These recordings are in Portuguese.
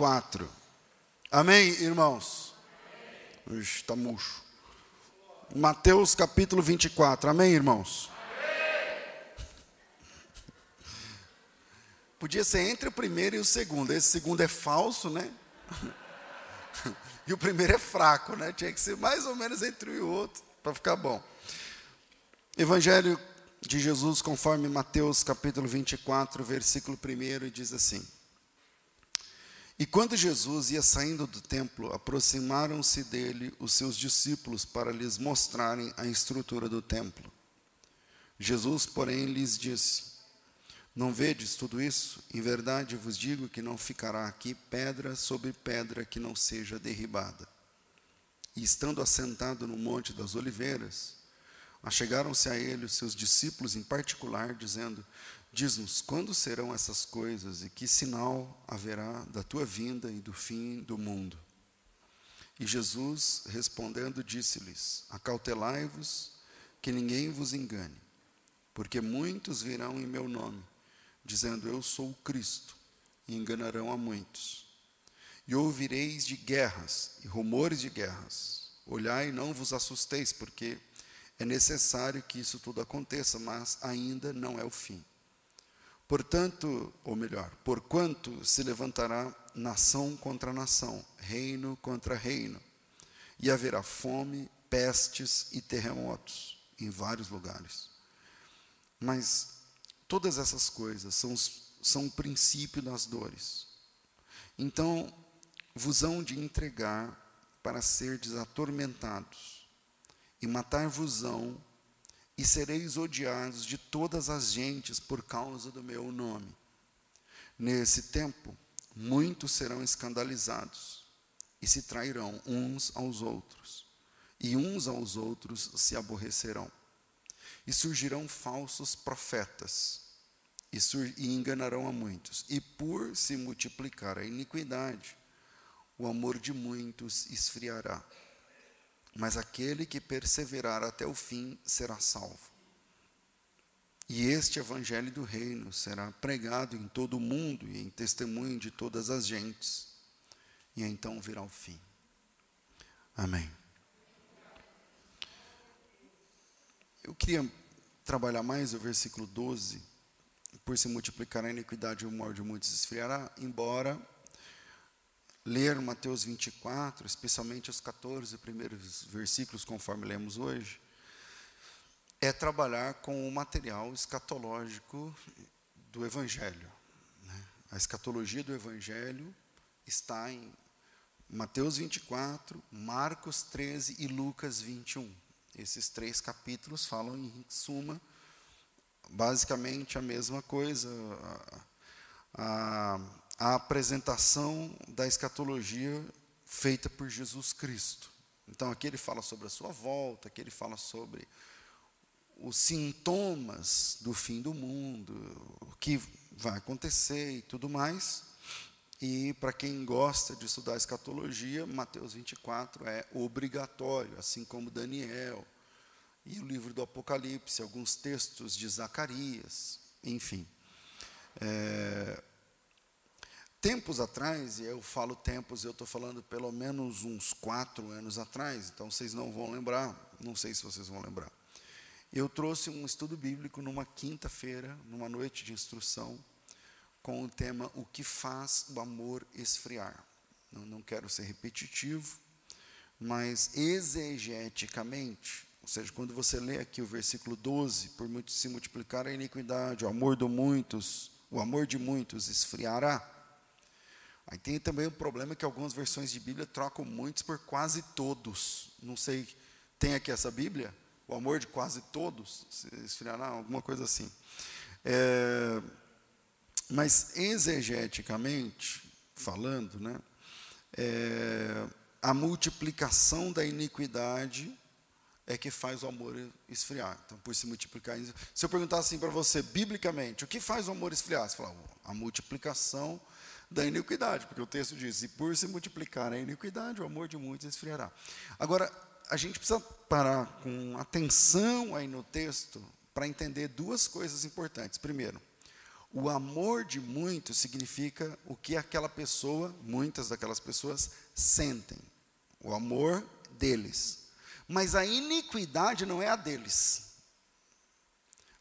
24. Amém, irmãos? Está murcho. Mateus capítulo 24. Amém, irmãos? Podia ser entre o primeiro e o segundo. Esse segundo é falso, né? E o primeiro é fraco, né? Tinha que ser mais ou menos entre um e o outro, para ficar bom. Evangelho de Jesus, conforme Mateus capítulo 24, versículo 1, diz assim: E quando Jesus ia saindo do templo, aproximaram-se dele os seus discípulos para lhes mostrarem a estrutura do templo. Jesus, porém, lhes disse: Não vedes tudo isso? Em verdade vos digo que não ficará aqui pedra sobre pedra que não seja derribada. E estando assentado no Monte das Oliveiras, Achegaram-se a ele os seus discípulos em particular, dizendo: Diz-nos quando serão essas coisas e que sinal haverá da tua vinda e do fim do mundo. E Jesus, respondendo, disse-lhes: Acautelai-vos, que ninguém vos engane, porque muitos virão em meu nome, dizendo: Eu sou o Cristo, e enganarão a muitos. E ouvireis de guerras e rumores de guerras. Olhai e não vos assusteis, porque é necessário que isso tudo aconteça, mas ainda não é o fim. Portanto, ou melhor, porquanto se levantará nação contra nação, reino contra reino, e haverá fome, pestes e terremotos em vários lugares. Mas todas essas coisas são, são o princípio das dores. Então, vos hão de entregar para serdes atormentados e matar-vos-ão, e sereis odiados de todas as gentes por causa do meu nome. Nesse tempo, muitos serão escandalizados e se trairão uns aos outros, e uns aos outros se aborrecerão. E surgirão falsos profetas, e, e enganarão a muitos. E por se multiplicar a iniquidade, o amor de muitos esfriará mas aquele que perseverar até o fim será salvo. E este evangelho do reino será pregado em todo o mundo e em testemunho de todas as gentes, e então virá o fim. Amém. Eu queria trabalhar mais o versículo 12, por se multiplicar a iniquidade o mal de muitos esfriará, embora ler Mateus 24, especialmente os 14 primeiros versículos, conforme lemos hoje, é trabalhar com o material escatológico do Evangelho. Né? A escatologia do Evangelho está em Mateus 24, Marcos 13 e Lucas 21. Esses três capítulos falam, em suma, basicamente a mesma coisa. A, a, a apresentação da escatologia feita por Jesus Cristo. Então, aqui ele fala sobre a sua volta, aqui ele fala sobre os sintomas do fim do mundo, o que vai acontecer e tudo mais. E para quem gosta de estudar escatologia, Mateus 24 é obrigatório, assim como Daniel e o livro do Apocalipse, alguns textos de Zacarias, enfim. É, Tempos atrás, e eu falo tempos, eu estou falando pelo menos uns quatro anos atrás, então vocês não vão lembrar, não sei se vocês vão lembrar. Eu trouxe um estudo bíblico numa quinta-feira, numa noite de instrução, com o tema O que faz o amor esfriar. Não, não quero ser repetitivo, mas exegeticamente, ou seja, quando você lê aqui o versículo 12, por se multiplicar a iniquidade, o amor de muitos, o amor de muitos esfriará Aí tem também o problema que algumas versões de Bíblia trocam muitos por quase todos. Não sei, tem aqui essa Bíblia? O amor de quase todos? Esfriará, alguma coisa assim. É, mas exegeticamente falando, né, é, a multiplicação da iniquidade é que faz o amor esfriar. Então, por se multiplicar. Se eu perguntar assim para você, biblicamente, o que faz o amor esfriar? Você fala, a multiplicação da iniquidade, porque o texto diz: e por se multiplicar a iniquidade, o amor de muitos esfriará. Agora, a gente precisa parar com atenção aí no texto para entender duas coisas importantes. Primeiro, O amor de muitos significa o que aquela pessoa, muitas daquelas pessoas, sentem. O amor deles. Mas a iniquidade não é a deles.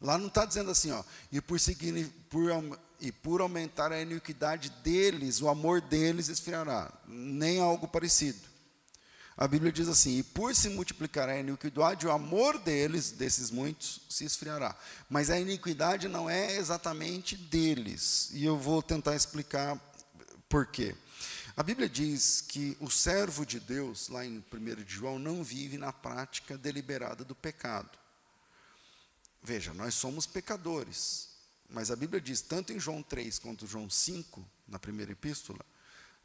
Lá não está dizendo assim, ó, e por, seguir, por, e por aumentar a iniquidade deles, o amor deles esfriará. Nem algo parecido. A Bíblia diz assim: e por se multiplicar a iniquidade, o amor deles, desses muitos, se esfriará. Mas a iniquidade não é exatamente deles. E eu vou tentar explicar por quê. A Bíblia diz que o servo de Deus, lá em 1 João, não vive na prática deliberada do pecado. Veja, nós somos pecadores. Mas a Bíblia diz, tanto em João 3 quanto João 5, na primeira epístola,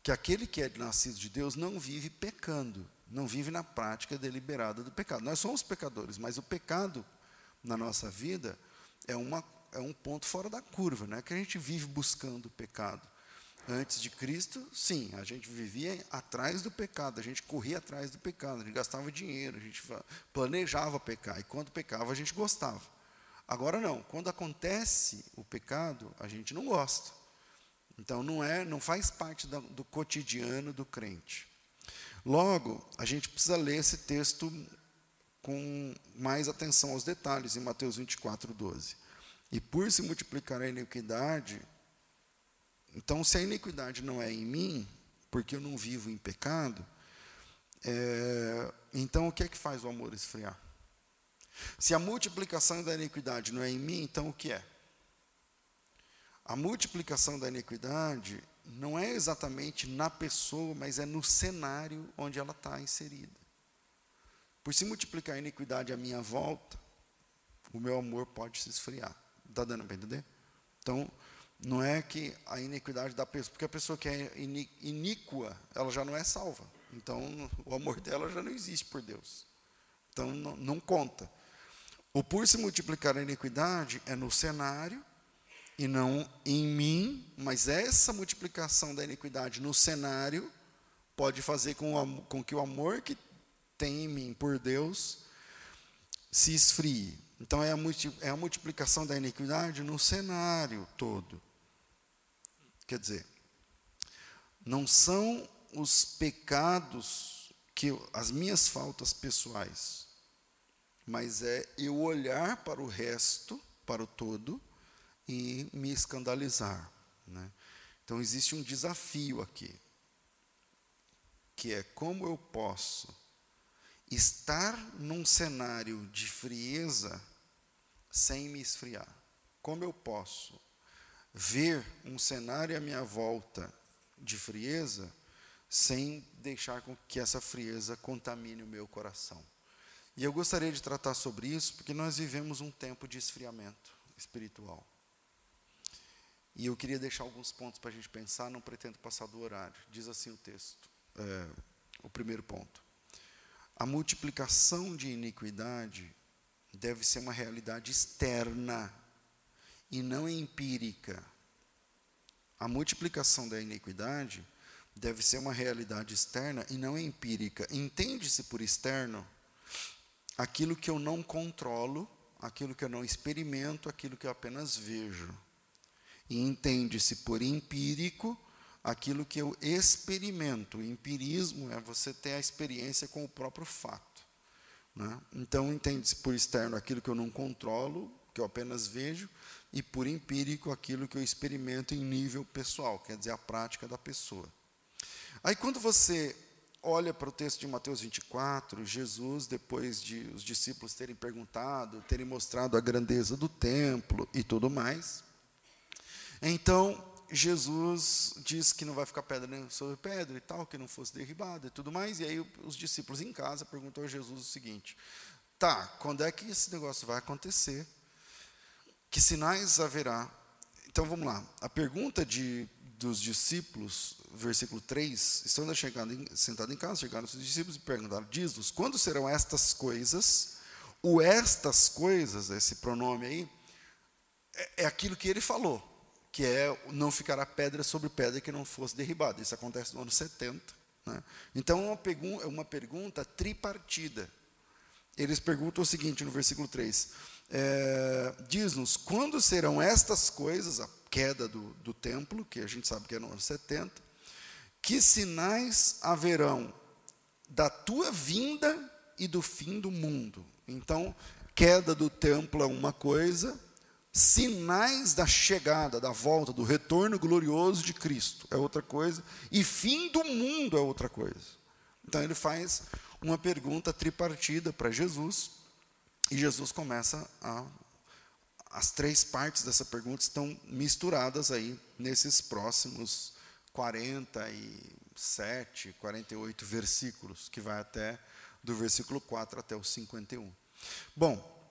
que aquele que é nascido de Deus não vive pecando não vive na prática deliberada do pecado. Nós somos pecadores, mas o pecado na nossa vida é, uma, é um ponto fora da curva, não é que a gente vive buscando o pecado. Antes de Cristo, sim, a gente vivia atrás do pecado, a gente corria atrás do pecado, a gente gastava dinheiro, a gente planejava pecar, e quando pecava a gente gostava. Agora não, quando acontece o pecado, a gente não gosta. Então não é, não faz parte do, cotidiano do crente. Logo, a gente precisa ler esse texto com mais atenção aos detalhes, em Mateus 24, 12. E por se multiplicar a iniquidade, então se a iniquidade não é em mim, porque eu não vivo em pecado, é, então o que é que faz o amor esfriar? Se a multiplicação da iniquidade não é em mim, então o que é? A multiplicação da iniquidade não é exatamente na pessoa, mas é no cenário onde ela está inserida. Por se multiplicar a iniquidade à minha volta, o meu amor pode se esfriar. Está dando para entender? Então, não é que a iniquidade da pessoa, porque a pessoa que é iníqua, ela já não é salva. Então, o amor dela já não existe por Deus. Então, não, não conta. O por se multiplicar a iniquidade é no cenário e não em mim, mas essa multiplicação da iniquidade no cenário pode fazer com, com que o amor que tem em mim por Deus se esfrie. Então é a, é a multiplicação da iniquidade no cenário todo. Quer dizer, não são os pecados que as minhas faltas pessoais, mas é eu olhar para o resto, para o todo e me escandalizar. Né? Então existe um desafio aqui, que é como eu posso estar num cenário de frieza sem me esfriar. Como eu posso ver um cenário à minha volta de frieza sem deixar com que essa frieza contamine o meu coração. E eu gostaria de tratar sobre isso porque nós vivemos um tempo de esfriamento espiritual. E eu queria deixar alguns pontos para a gente pensar, não pretendo passar do horário. Diz assim o texto, é, o primeiro ponto. A multiplicação de iniquidade deve ser uma realidade externa e não empírica. A multiplicação da iniquidade deve ser uma realidade externa e não empírica. Entende-se por externo aquilo que eu não controlo, aquilo que eu não experimento, aquilo que eu apenas vejo. E entende-se por empírico aquilo que eu experimento. O empirismo é você ter a experiência com o próprio fato. Né? Então, entende-se por externo aquilo que eu não controlo, que eu apenas vejo, e por empírico aquilo que eu experimento em nível pessoal, quer dizer, a prática da pessoa. Aí, quando você olha para o texto de Mateus 24, Jesus, depois de os discípulos terem perguntado, terem mostrado a grandeza do templo e tudo mais, então, Jesus diz que não vai ficar pedra sobre pedra e tal, que não fosse derribado e tudo mais. E aí os discípulos em casa perguntam a Jesus o seguinte: Tá, quando é que esse negócio vai acontecer? Que sinais haverá? Então vamos lá. A pergunta de, dos discípulos, versículo 3, estão chegando, sentados em casa, chegaram os discípulos e perguntaram: Diz-nos, quando serão estas coisas? O estas coisas, esse pronome aí, é, é aquilo que ele falou que é não ficará pedra sobre pedra que não fosse derribada. Isso acontece no ano 70. Né? Então, uma, pergun uma pergunta tripartida. Eles perguntam o seguinte no versículo 3: é, Diz-nos, quando serão estas coisas, queda do, do templo, que a gente sabe que é no ano 70. Que sinais haverão da tua vinda e do fim do mundo? Então, queda do templo é uma coisa, sinais da chegada, da volta, do retorno glorioso de Cristo é outra coisa, e fim do mundo é outra coisa. Então ele faz uma pergunta tripartida para Jesus, e Jesus começa a. As três partes dessa pergunta estão misturadas aí nesses próximos 47, 48 versículos, que vai até do versículo 4 até o 51. Bom,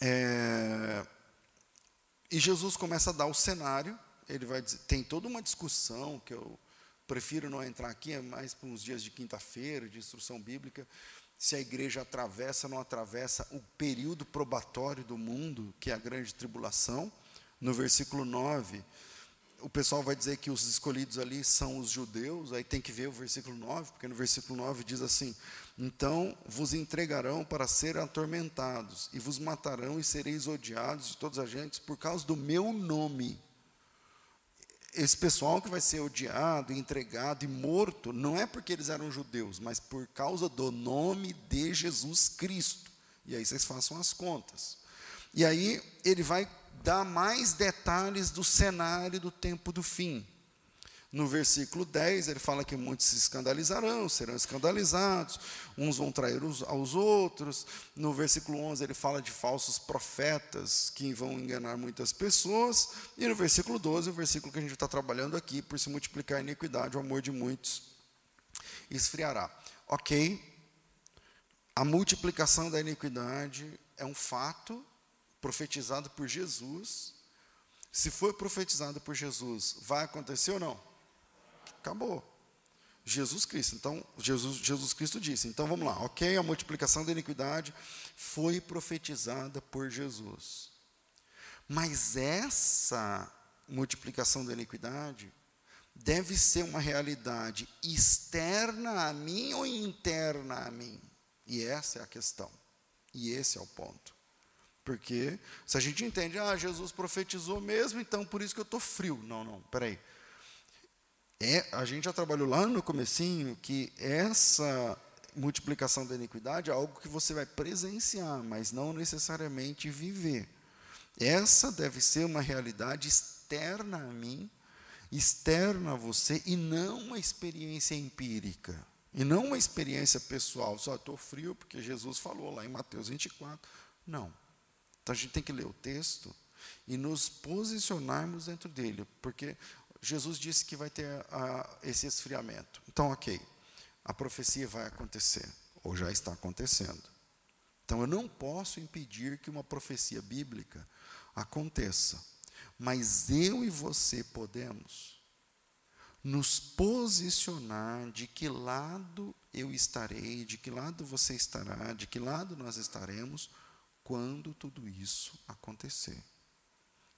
é, e Jesus começa a dar o cenário, ele vai dizer, tem toda uma discussão que eu prefiro não entrar aqui, é mais para uns dias de quinta-feira, de instrução bíblica, se a igreja atravessa ou não atravessa o período probatório do mundo, que é a grande tribulação. No versículo 9, o pessoal vai dizer que os escolhidos ali são os judeus, aí tem que ver o versículo 9, porque no versículo 9 diz assim: Então vos entregarão para ser atormentados, e vos matarão, e sereis odiados de todas as gentes por causa do meu nome esse pessoal que vai ser odiado, entregado e morto, não é porque eles eram judeus, mas por causa do nome de Jesus Cristo. E aí vocês façam as contas. E aí ele vai dar mais detalhes do cenário do tempo do fim. No versículo 10, ele fala que muitos se escandalizarão, serão escandalizados, uns vão trair aos outros. No versículo 11, ele fala de falsos profetas que vão enganar muitas pessoas. E no versículo 12, o versículo que a gente está trabalhando aqui, por se multiplicar a iniquidade, o amor de muitos esfriará. Ok, a multiplicação da iniquidade é um fato profetizado por Jesus. Se foi profetizado por Jesus, vai acontecer ou não? Acabou. Jesus Cristo. Então, Jesus, Jesus Cristo disse. Então vamos lá, ok? A multiplicação da iniquidade foi profetizada por Jesus. Mas essa multiplicação da iniquidade deve ser uma realidade externa a mim ou interna a mim? E essa é a questão. E esse é o ponto. Porque se a gente entende, ah, Jesus profetizou mesmo, então por isso que eu estou frio. Não, não, peraí. É, a gente já trabalhou lá no comecinho que essa multiplicação da iniquidade é algo que você vai presenciar, mas não necessariamente viver. Essa deve ser uma realidade externa a mim, externa a você, e não uma experiência empírica. E não uma experiência pessoal, só estou frio porque Jesus falou lá em Mateus 24. Não. Então a gente tem que ler o texto e nos posicionarmos dentro dele, porque Jesus disse que vai ter a, esse esfriamento. Então, ok, a profecia vai acontecer, ou já está acontecendo. Então, eu não posso impedir que uma profecia bíblica aconteça, mas eu e você podemos nos posicionar de que lado eu estarei, de que lado você estará, de que lado nós estaremos quando tudo isso acontecer.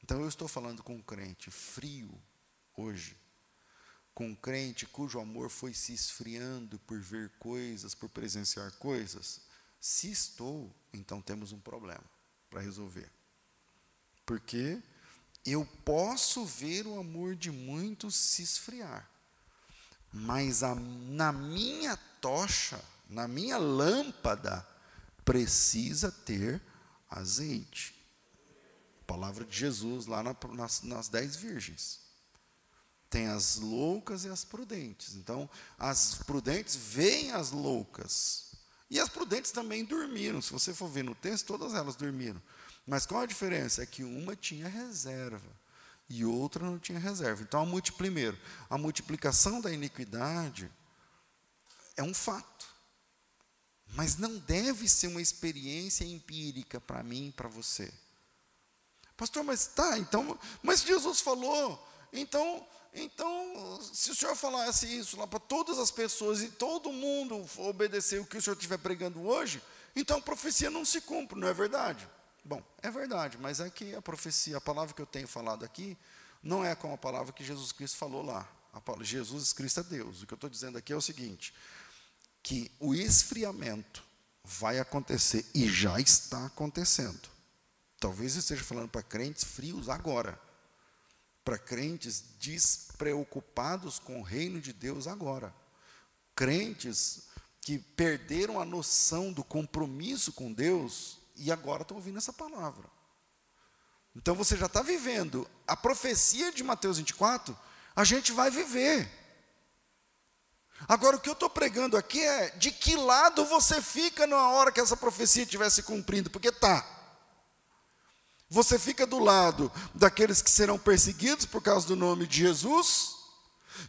Então eu estou falando com um crente frio, hoje, com um crente cujo amor foi se esfriando por ver coisas, por presenciar coisas, se estou, então temos um problema para resolver. Porque eu posso ver o amor de muitos se esfriar, mas a, na minha tocha, na minha lâmpada, precisa ter azeite. Palavra de Jesus lá na, nas, nas dez virgens. Tem as loucas e as prudentes. Então, as prudentes veem as loucas. E as prudentes também dormiram. Se você for ver no texto, todas elas dormiram. Mas qual a diferença? É que uma tinha reserva e outra não tinha reserva. Então, a multi, primeiro, a multiplicação da iniquidade é um fato. Mas não deve ser uma experiência empírica para mim e para você. Pastor, mas tá, então, mas Jesus falou, então então, se o senhor falasse isso lá para todas as pessoas e todo mundo obedecer o que o senhor estiver pregando hoje, então a profecia não se cumpre, não é verdade? Bom, é verdade, mas é que a profecia, a palavra que eu tenho falado aqui, não é como a palavra que Jesus Cristo falou lá. Palavra, Jesus Cristo é Deus. O que eu estou dizendo aqui é o seguinte: que o esfriamento vai acontecer e já está acontecendo. Talvez eu esteja falando para crentes frios agora. Para crentes despreocupados com o reino de Deus agora. Crentes que perderam a noção do compromisso com Deus e agora estão ouvindo essa palavra. Então você já está vivendo a profecia de Mateus 24, a gente vai viver. Agora, o que eu estou pregando aqui é de que lado você fica na hora que essa profecia estiver se cumprindo, porque tá. Você fica do lado daqueles que serão perseguidos por causa do nome de Jesus,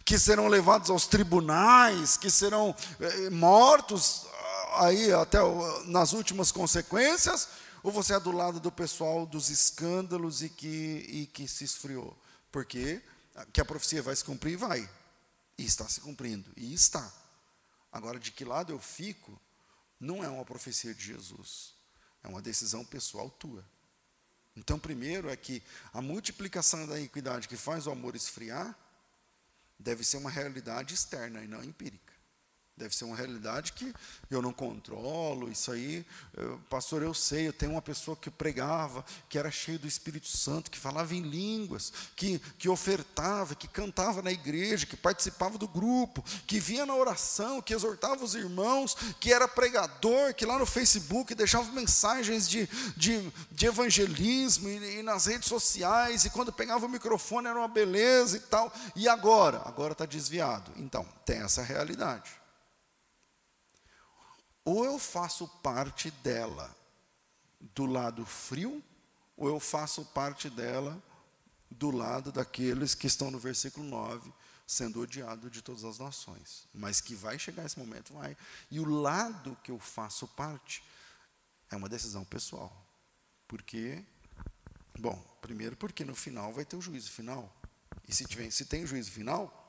que serão levados aos tribunais, que serão eh, mortos ah, aí até nas últimas consequências, ou você é do lado do pessoal dos escândalos e que, e que se esfriou? Porque que a profecia vai se cumprir, vai. E está se cumprindo, e está. Agora, de que lado eu fico, não é uma profecia de Jesus, é uma decisão pessoal tua. Então, primeiro é que a multiplicação da iniquidade que faz o amor esfriar, deve ser uma realidade externa e não empírica. Deve ser uma realidade que eu não controlo, isso aí, eu, pastor, eu sei, eu tenho uma pessoa que pregava, que era cheio do Espírito Santo, que falava em línguas, que, que ofertava, que cantava na igreja, que participava do grupo, que vinha na oração, que exortava os irmãos, que era pregador, que lá no Facebook deixava mensagens de, de, de evangelismo e, e nas redes sociais, e quando pegava o microfone era uma beleza e tal, e agora? Agora está desviado. Então, tem essa realidade. Ou eu faço parte dela do lado frio, ou eu faço parte dela do lado daqueles que estão no versículo 9, sendo odiado de todas as nações. Mas que vai chegar esse momento, vai. E o lado que eu faço parte é uma decisão pessoal. Porque, bom, primeiro porque no final vai ter o juízo final. E se, tiver, se tem juízo final,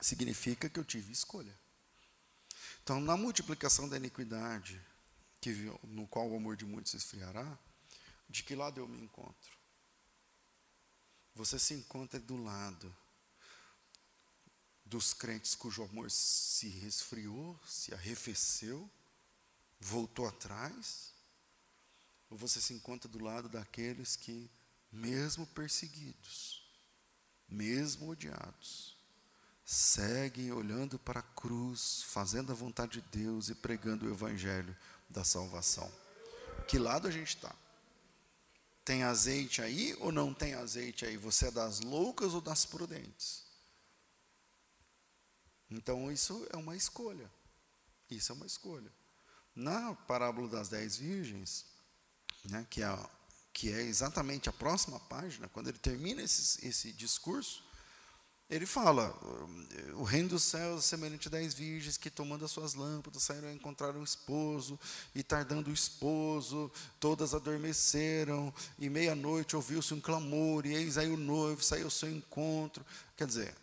significa que eu tive escolha. Então, na multiplicação da iniquidade, que, no qual o amor de muitos se esfriará, de que lado eu me encontro? Você se encontra do lado dos crentes cujo amor se resfriou, se arrefeceu, voltou atrás? Ou você se encontra do lado daqueles que, mesmo perseguidos, mesmo odiados, seguem olhando para a cruz, fazendo a vontade de Deus e pregando o evangelho da salvação. Que lado a gente está? Tem azeite aí ou não tem azeite aí? Você é das loucas ou das prudentes? Então isso é uma escolha. Isso é uma escolha. Na parábola das dez virgens, né, que, é, que é exatamente a próxima página, quando ele termina esse, esse discurso, ele fala: o reino dos céus é semelhante a dez virgens que, tomando as suas lâmpadas, saíram a encontrar um esposo, e tardando o esposo, todas adormeceram, e meia-noite ouviu-se um clamor, e eis aí o noivo saiu ao seu encontro. Quer dizer,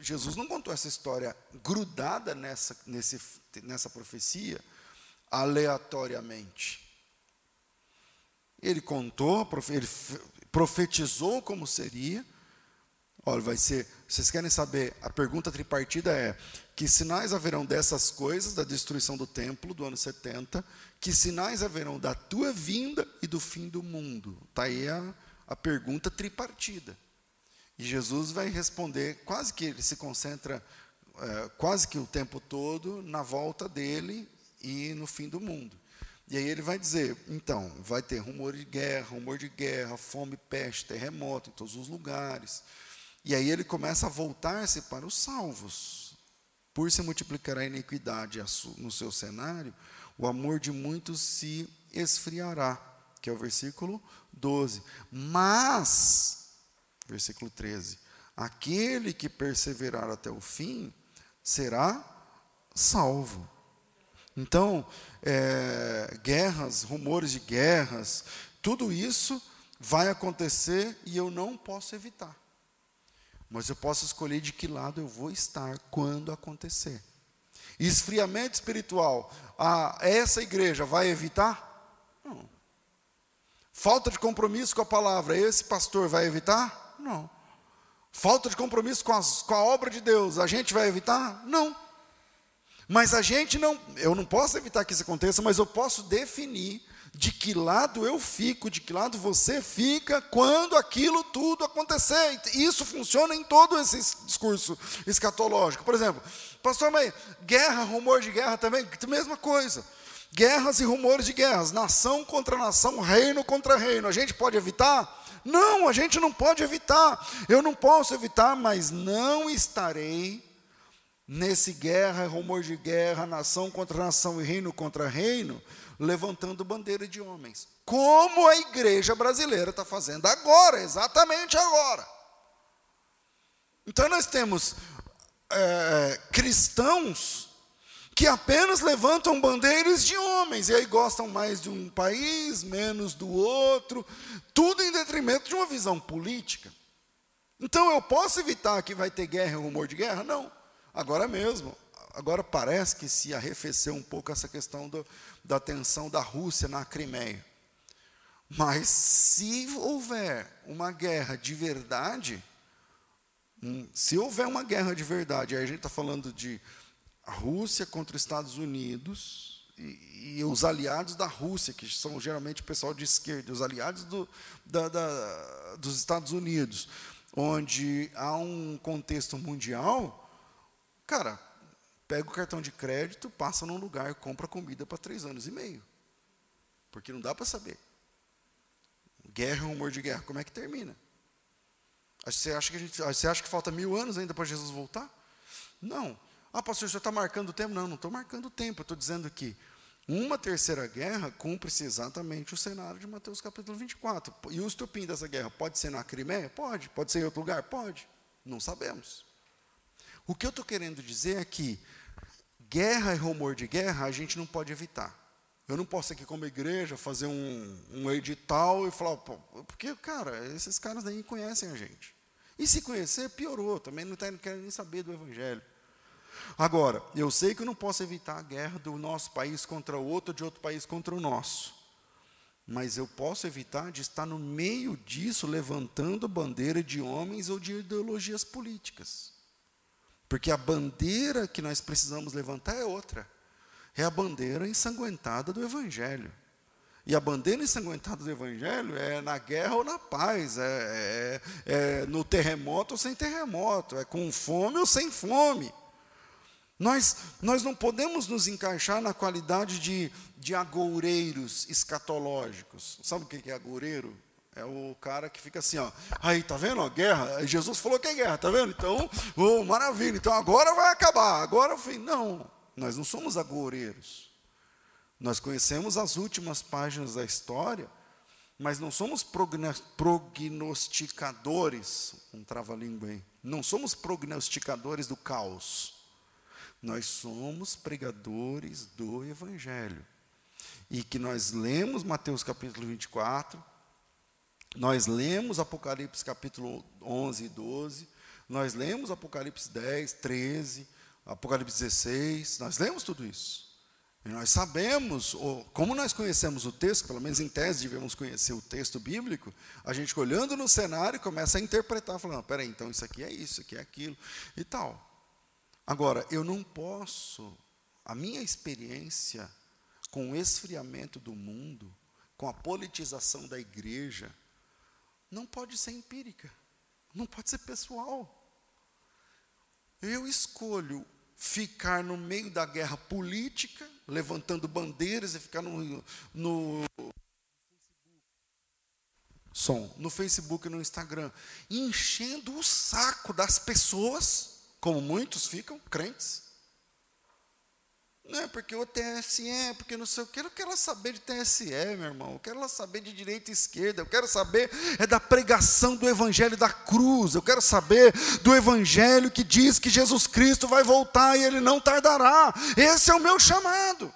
Jesus não contou essa história grudada nessa, nesse, nessa profecia aleatoriamente. Ele contou, ele profetizou como seria, Olha, vai ser. Vocês querem saber? A pergunta tripartida é: que sinais haverão dessas coisas, da destruição do templo do ano 70? Que sinais haverão da tua vinda e do fim do mundo? Está aí a, a pergunta tripartida. E Jesus vai responder, quase que ele se concentra, é, quase que o tempo todo, na volta dele e no fim do mundo. E aí ele vai dizer: então, vai ter rumor de guerra, rumor de guerra, fome, peste, terremoto em todos os lugares. E aí ele começa a voltar-se para os salvos. Por se multiplicar a iniquidade no seu cenário, o amor de muitos se esfriará, que é o versículo 12. Mas, versículo 13, aquele que perseverar até o fim será salvo. Então, é, guerras, rumores de guerras, tudo isso vai acontecer e eu não posso evitar. Mas eu posso escolher de que lado eu vou estar quando acontecer. Esfriamento espiritual, a, essa igreja vai evitar? Não. Falta de compromisso com a palavra, esse pastor vai evitar? Não. Falta de compromisso com, as, com a obra de Deus, a gente vai evitar? Não. Mas a gente não, eu não posso evitar que isso aconteça, mas eu posso definir de que lado eu fico, de que lado você fica quando aquilo tudo acontecer. Isso funciona em todo esse discurso escatológico. Por exemplo, pastor, mas guerra, rumor de guerra também, mesma coisa. Guerras e rumores de guerras, nação contra nação, reino contra reino. A gente pode evitar? Não, a gente não pode evitar. Eu não posso evitar, mas não estarei nesse guerra, rumor de guerra, nação contra nação e reino contra reino, levantando bandeira de homens. Como a igreja brasileira está fazendo agora, exatamente agora. Então nós temos é, cristãos que apenas levantam bandeiras de homens, e aí gostam mais de um país, menos do outro, tudo em detrimento de uma visão política. Então eu posso evitar que vai ter guerra e rumor de guerra? Não. Agora mesmo, agora parece que se arrefeceu um pouco essa questão do, da tensão da Rússia na Crimeia. Mas se houver uma guerra de verdade, hum, se houver uma guerra de verdade, aí a gente está falando de Rússia contra os Estados Unidos e, e, os aliados da Rússia, que são geralmente o pessoal de esquerda, os aliados do, da, da, dos Estados Unidos, onde há um contexto mundial Cara, pega o cartão de crédito, passa num lugar, compra comida para três anos e meio. Porque não dá para saber. Guerra, rumor de guerra, como é que termina? Você acha que, gente, você acha que falta mil anos ainda para Jesus voltar? Não. Ah, pastor, você está marcando o tempo? Não, não estou marcando o tempo. Estou dizendo que uma terceira guerra cumpre-se exatamente o cenário de Mateus capítulo 24. E o estupim dessa guerra pode ser na Crimeia? Pode. Pode ser em outro lugar? Pode. Não sabemos. O que eu estou querendo dizer é que guerra e rumor de guerra a gente não pode evitar. Eu não posso aqui, como igreja, fazer um, um edital e falar, porque, cara, esses caras nem conhecem a gente. E se conhecer, piorou, também não, tá, não querem nem saber do Evangelho. Agora, eu sei que eu não posso evitar a guerra do nosso país contra o outro, de outro país contra o nosso. Mas eu posso evitar de estar no meio disso, levantando bandeira de homens ou de ideologias políticas. Porque a bandeira que nós precisamos levantar é outra. É a bandeira ensanguentada do Evangelho. E a bandeira ensanguentada do Evangelho é na guerra ou na paz, é, é, é, no terremoto ou sem terremoto, é com fome ou sem fome. Nós, nós não podemos nos encaixar na qualidade de, de agoureiros escatológicos. Sabe o que é agoureiro? É o cara que fica assim, ó. Aí, tá vendo? A guerra. Jesus falou que é guerra, tá vendo? Então, oh, maravilha. Então agora vai acabar. Agora, fim. Não, nós não somos agoureiros. Nós conhecemos as últimas páginas da história, mas não somos prognosticadores. Um trava-língua aí. Não somos prognosticadores do caos. Nós somos pregadores do Evangelho. E que nós lemos Mateus capítulo 24 nós lemos Apocalipse capítulo 11 e 12, nós lemos Apocalipse 10, 13, Apocalipse 16, nós lemos tudo isso. E nós sabemos, ou como nós conhecemos o texto, pelo menos em tese devemos conhecer o texto bíblico, a gente olhando no cenário começa a interpretar, falando, peraí, então isso aqui é isso, isso aqui é aquilo e tal. Agora, eu não posso, a minha experiência com o esfriamento do mundo, com a politização da igreja, não pode ser empírica, não pode ser pessoal. Eu escolho ficar no meio da guerra política, levantando bandeiras e ficar no, no som, no Facebook e no Instagram, enchendo o saco das pessoas, como muitos ficam, crentes, não é porque o TSE, porque não sei o que. Eu quero saber de TSE, meu irmão. Eu quero saber de direita e esquerda. Eu quero saber é da pregação do Evangelho da cruz. Eu quero saber do Evangelho que diz que Jesus Cristo vai voltar e ele não tardará. Esse é o meu chamado.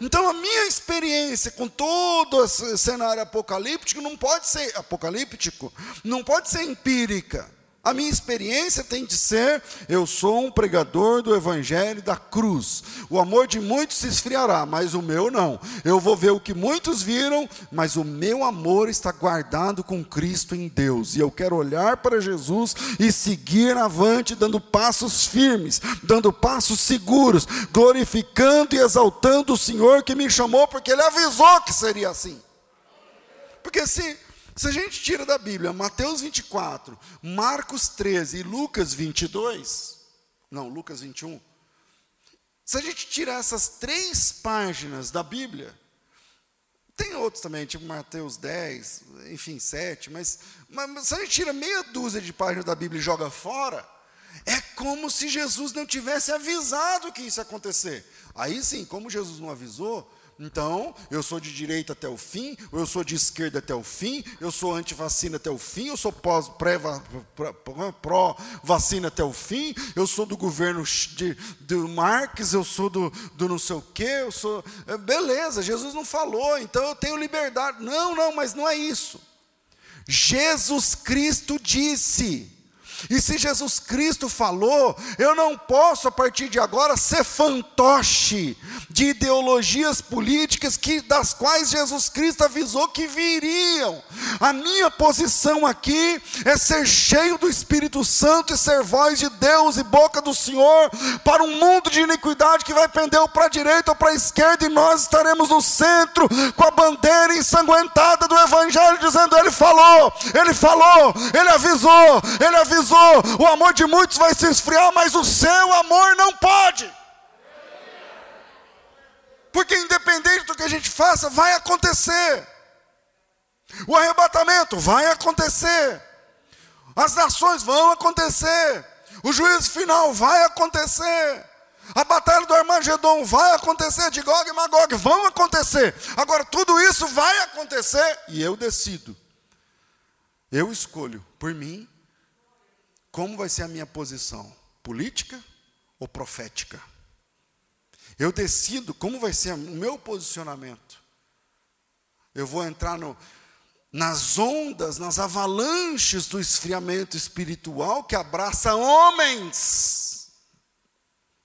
Então a minha experiência com todo esse cenário apocalíptico não pode ser apocalíptico, não pode ser empírica. A minha experiência tem de ser: eu sou um pregador do evangelho da cruz. O amor de muitos se esfriará, mas o meu não. Eu vou ver o que muitos viram, mas o meu amor está guardado com Cristo em Deus. E eu quero olhar para Jesus e seguir avante, dando passos firmes, dando passos seguros, glorificando e exaltando o Senhor que me chamou, porque Ele avisou que seria assim. Porque se se a gente tira da Bíblia Mateus 24, Marcos 13 e Lucas 22, não, Lucas 21, se a gente tira essas três páginas da Bíblia, tem outros também, tipo Mateus 10, enfim, 7, mas, mas se a gente tira meia dúzia de páginas da Bíblia e joga fora, é como se Jesus não tivesse avisado que isso ia acontecer. Aí sim, como Jesus não avisou, então, eu sou de direita até o fim, ou eu sou de esquerda até o fim, eu sou anti-vacina até o fim, eu sou pró-vacina até o fim, eu sou do governo de, de Marx, eu sou do, do não sei o quê, eu sou. É, beleza, Jesus não falou, então eu tenho liberdade. Não, não, mas não é isso. Jesus Cristo disse. E se Jesus Cristo falou, eu não posso a partir de agora ser fantoche de ideologias políticas que das quais Jesus Cristo avisou que viriam. A minha posição aqui é ser cheio do Espírito Santo e ser voz de Deus e boca do Senhor para um mundo de iniquidade que vai pender ou para a direita ou para a esquerda e nós estaremos no centro com a bandeira ensanguentada do evangelho dizendo ele falou, ele falou, ele avisou, ele avisou o amor de muitos vai se esfriar, mas o seu amor não pode. Porque independente do que a gente faça, vai acontecer. O arrebatamento vai acontecer. As nações vão acontecer. O juízo final vai acontecer. A batalha do Armagedon vai acontecer, de Gog e Magog vão acontecer. Agora, tudo isso vai acontecer e eu decido. Eu escolho por mim como vai ser a minha posição? Política ou profética? Eu decido como vai ser o meu posicionamento. Eu vou entrar no, nas ondas, nas avalanches do esfriamento espiritual que abraça homens.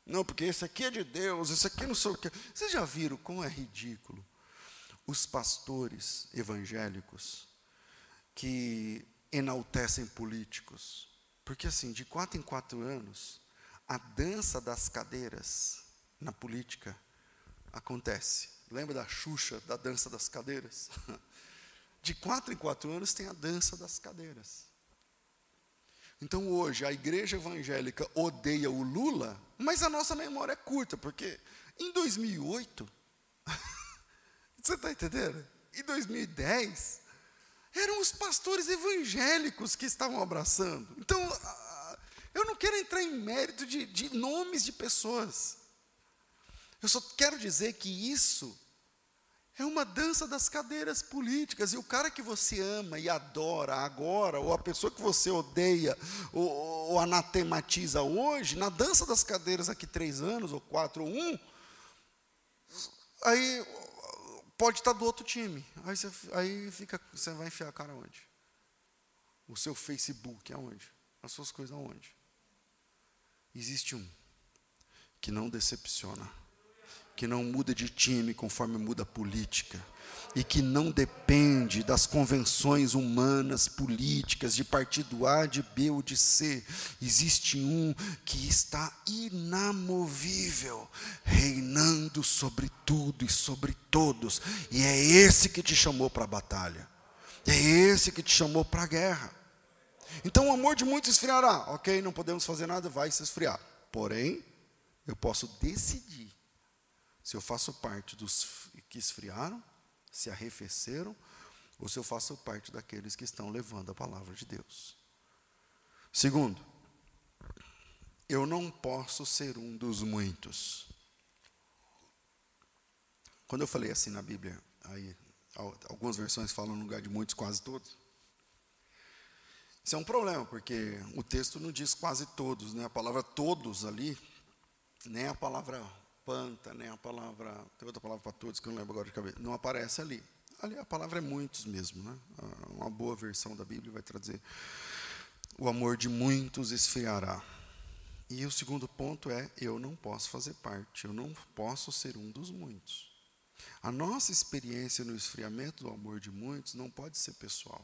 Não, porque esse aqui é de Deus, esse aqui não sou o que. Vocês já viram como é ridículo os pastores evangélicos que enaltecem políticos? Porque assim, de quatro em quatro anos, a dança das cadeiras na política acontece. Lembra da Xuxa, da dança das cadeiras? De quatro em quatro anos tem a dança das cadeiras. Então hoje a igreja evangélica odeia o Lula, mas a nossa memória é curta, porque em 2008, você está entendendo? Em 2010, eram os pastores evangélicos que estavam abraçando. Então, eu não quero entrar em mérito de, de nomes de pessoas. Eu só quero dizer que isso é uma dança das cadeiras políticas. E o cara que você ama e adora agora, ou a pessoa que você odeia ou, ou anatematiza hoje, na dança das cadeiras aqui três anos, ou quatro, ou um, aí pode estar do outro time. Aí você, aí fica, você vai enfiar a cara onde? O seu Facebook aonde? As suas coisas aonde? Existe um que não decepciona, que não muda de time conforme muda a política e que não depende das convenções humanas, políticas, de partido A, de B ou de C. Existe um que está inamovível, reinando sobre tudo e sobre todos, e é esse que te chamou para a batalha, é esse que te chamou para a guerra. Então o amor de muitos esfriará, ok, não podemos fazer nada, vai se esfriar. Porém, eu posso decidir se eu faço parte dos que esfriaram se arrefeceram ou se eu faço parte daqueles que estão levando a palavra de Deus. Segundo, eu não posso ser um dos muitos. Quando eu falei assim na Bíblia, aí algumas versões falam no lugar de muitos, quase todos. Isso é um problema, porque o texto não diz quase todos, né? A palavra todos ali, nem a palavra panta, né? A palavra, tem outra palavra para todos que eu não lembro agora de cabeça, não aparece ali. Ali a palavra é muitos mesmo, né? Ah, uma boa versão da Bíblia vai trazer. o amor de muitos esfriará. E o segundo ponto é: eu não posso fazer parte, eu não posso ser um dos muitos. A nossa experiência no esfriamento do amor de muitos não pode ser pessoal.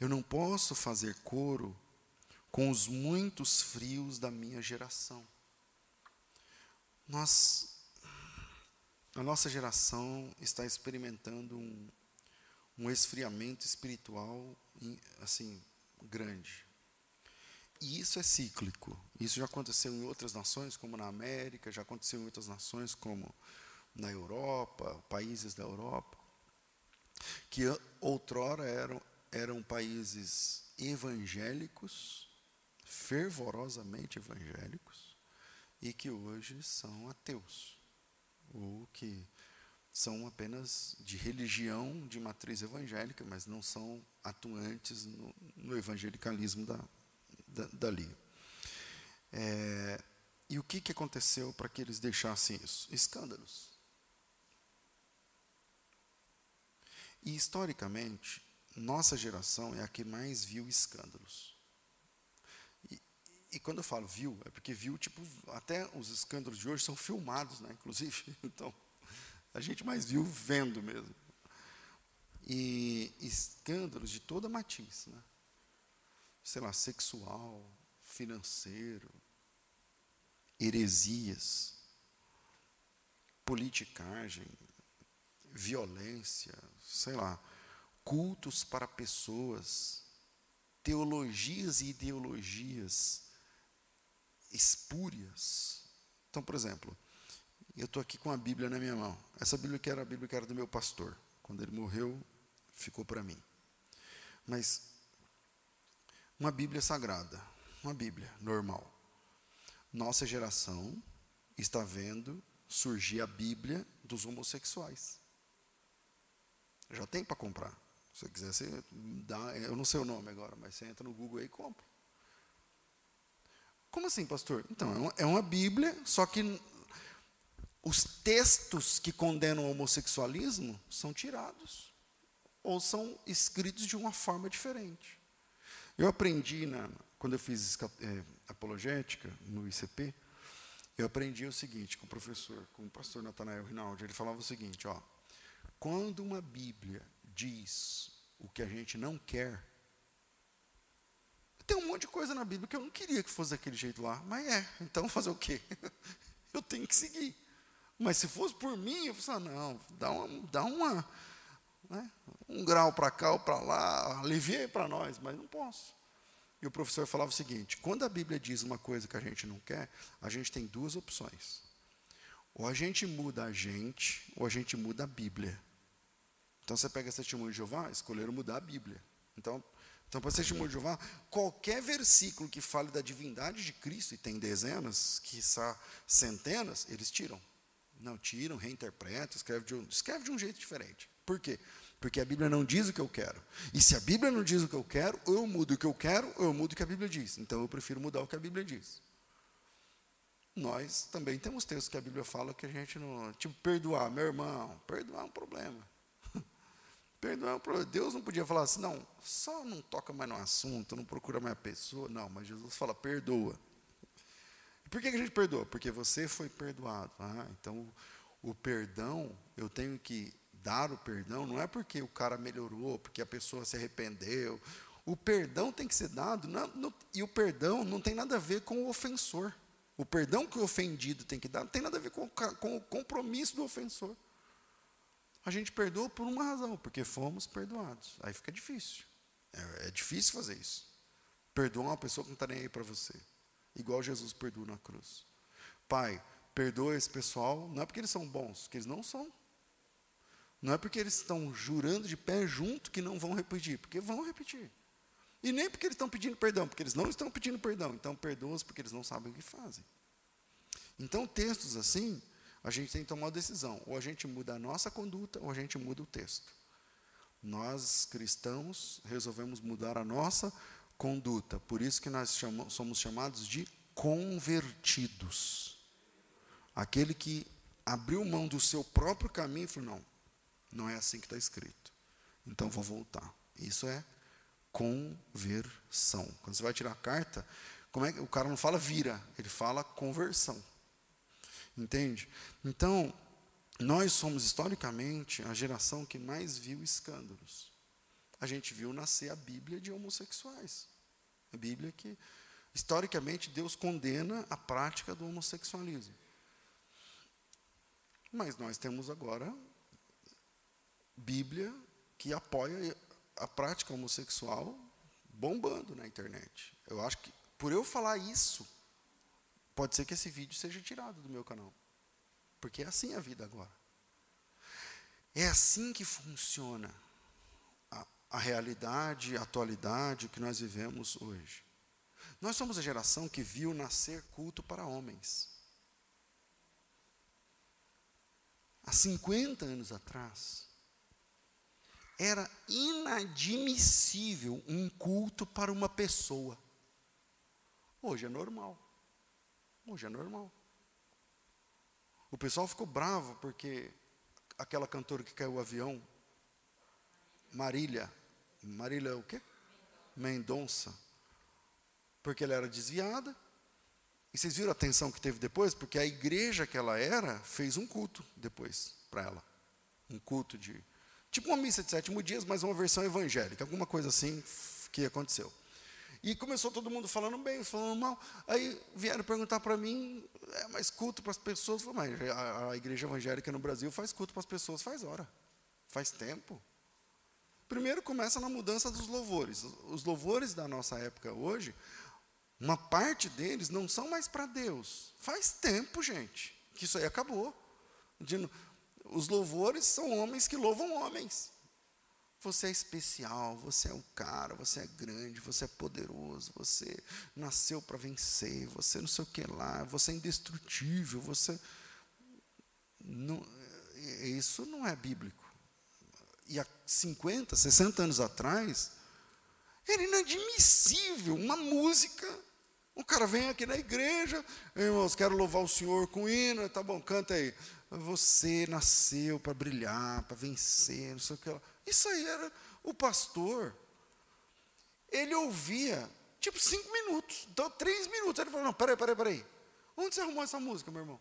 Eu não posso fazer coro com os muitos frios da minha geração. Nós, a nossa geração está experimentando um, um esfriamento espiritual assim grande. E isso é cíclico. Isso já aconteceu em outras nações, como na América, já aconteceu em outras nações, como na Europa, países da Europa, que outrora eram, eram países evangélicos, fervorosamente evangélicos, e que hoje são ateus, ou que são apenas de religião de matriz evangélica, mas não são atuantes no, no evangelicalismo da, da, dali. É, e o que, que aconteceu para que eles deixassem isso? Escândalos. E historicamente, nossa geração é a que mais viu escândalos. E, quando eu falo viu, é porque viu, tipo, até os escândalos de hoje são filmados, né, inclusive. Então, a gente mais viu vendo mesmo. E escândalos de toda matiz, né? Sei lá, sexual, financeiro, heresias, politicagem, violência, sei lá, cultos para pessoas, teologias e ideologias espúrias. Então, por exemplo, eu estou aqui com a Bíblia na minha mão. Essa Bíblia que era a Bíblia que era do meu pastor. Quando ele morreu, ficou para mim. Mas uma Bíblia sagrada, uma Bíblia normal. Nossa geração está vendo surgir a Bíblia dos homossexuais. Já tem para comprar. Se você quiser, você dá, eu não sei o nome agora, mas você entra no Google aí e compra. Como assim, pastor? Então, é uma é Bíblia, só que os textos que condenam o homossexualismo são tirados ou são escritos de uma forma diferente. Eu aprendi, na, quando eu fiz é, apologética no ICP, eu aprendi o seguinte com o professor, com o pastor Natanael Rinaldi. Ele falava o seguinte: ó, quando uma Bíblia diz o que a gente não quer, tem um monte de coisa na Bíblia que eu não queria que fosse daquele jeito lá, mas é, então fazer o quê? eu tenho que seguir. Mas se fosse por mim, eu falava, não, dá uma, dá uma né, um grau para cá ou para lá, aliviei para nós, mas não posso. E o professor falava o seguinte: quando a Bíblia diz uma coisa que a gente não quer, a gente tem duas opções. Ou a gente muda a gente, ou a gente muda a Bíblia. Então você pega esse testemunho de Jeová, escolheram mudar a Bíblia. Então, então para ser testemunho de Jeová, qualquer versículo que fale da divindade de Cristo, e tem dezenas, que centenas, eles tiram. Não, tiram, reinterpretam, escreve de, um, escreve de um jeito diferente. Por quê? Porque a Bíblia não diz o que eu quero. E se a Bíblia não diz o que eu quero, ou eu mudo o que eu quero, ou eu mudo o que a Bíblia diz. Então eu prefiro mudar o que a Bíblia diz. Nós também temos textos que a Bíblia fala que a gente não. Tipo, perdoar, meu irmão, perdoar é um problema. É problema. Deus não podia falar assim, não, só não toca mais no assunto, não procura mais a pessoa. Não, mas Jesus fala, perdoa. Por que a gente perdoa? Porque você foi perdoado. Ah, então, o perdão, eu tenho que dar o perdão, não é porque o cara melhorou, porque a pessoa se arrependeu. O perdão tem que ser dado, não, não, e o perdão não tem nada a ver com o ofensor. O perdão que o ofendido tem que dar não tem nada a ver com, com o compromisso do ofensor. A gente perdoa por uma razão, porque fomos perdoados. Aí fica difícil. É, é difícil fazer isso. Perdoar uma pessoa que não está nem aí para você igual Jesus perdoa na cruz. Pai, perdoa esse pessoal, não é porque eles são bons, que eles não são. Não é porque eles estão jurando de pé junto que não vão repetir, porque vão repetir. E nem porque eles estão pedindo perdão, porque eles não estão pedindo perdão. Então, perdoa-os porque eles não sabem o que fazem. Então, textos assim, a gente tem que tomar uma decisão. Ou a gente muda a nossa conduta, ou a gente muda o texto. Nós, cristãos, resolvemos mudar a nossa conduta. Por isso que nós chamamos, somos chamados de convertidos. Aquele que abriu mão do seu próprio caminho e falou: não, não é assim que está escrito. Então vou voltar. Isso é conversão. Quando você vai tirar a carta, como é que o cara não fala vira, ele fala conversão. Entende? Então, nós somos historicamente a geração que mais viu escândalos. A gente viu nascer a Bíblia de homossexuais. A Bíblia que historicamente Deus condena a prática do homossexualismo. Mas nós temos agora Bíblia que apoia a prática homossexual bombando na internet. Eu acho que por eu falar isso, pode ser que esse vídeo seja tirado do meu canal. Porque é assim a vida agora. É assim que funciona a, a realidade, a atualidade que nós vivemos hoje. Nós somos a geração que viu nascer culto para homens. Há 50 anos atrás, era inadmissível um culto para uma pessoa. Hoje é normal. Hoje é normal. O pessoal ficou bravo porque aquela cantora que caiu o avião, Marília, Marília é o quê? Mendonça. Porque ela era desviada. E vocês viram a atenção que teve depois? Porque a igreja que ela era fez um culto depois para ela. Um culto de Tipo uma missa de sétimo dias, mas uma versão evangélica, alguma coisa assim que aconteceu. E começou todo mundo falando bem, falando mal. Aí vieram perguntar para mim, é mais culto para as pessoas. Eu falei, mas a, a, igreja evangélica no Brasil faz culto para as pessoas, faz hora, faz tempo. Primeiro começa na mudança dos louvores. Os louvores da nossa época hoje, uma parte deles não são mais para Deus. Faz tempo, gente, que isso aí acabou. Os louvores são homens que louvam homens. Você é especial, você é o cara, você é grande, você é poderoso, você nasceu para vencer, você não sei o que lá, você é indestrutível, você. Não, isso não é bíblico. E há 50, 60 anos atrás, era inadmissível uma música. Um cara vem aqui na igreja, irmãos, quero louvar o Senhor com hino, tá bom, canta aí. Você nasceu para brilhar, para vencer, não sei o que lá. Isso aí era o pastor. Ele ouvia, tipo, cinco minutos, então três minutos. Ele falou: Não, peraí, peraí, peraí. Onde você arrumou essa música, meu irmão?